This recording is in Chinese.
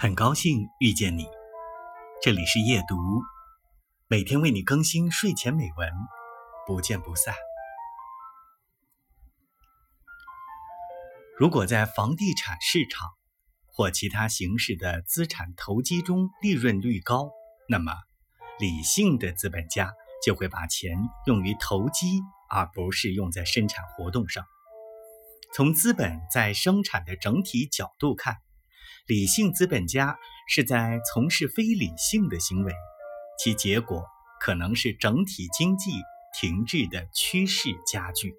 很高兴遇见你，这里是夜读，每天为你更新睡前美文，不见不散。如果在房地产市场或其他形式的资产投机中利润率高，那么理性的资本家就会把钱用于投机，而不是用在生产活动上。从资本在生产的整体角度看。理性资本家是在从事非理性的行为，其结果可能是整体经济停滞的趋势加剧。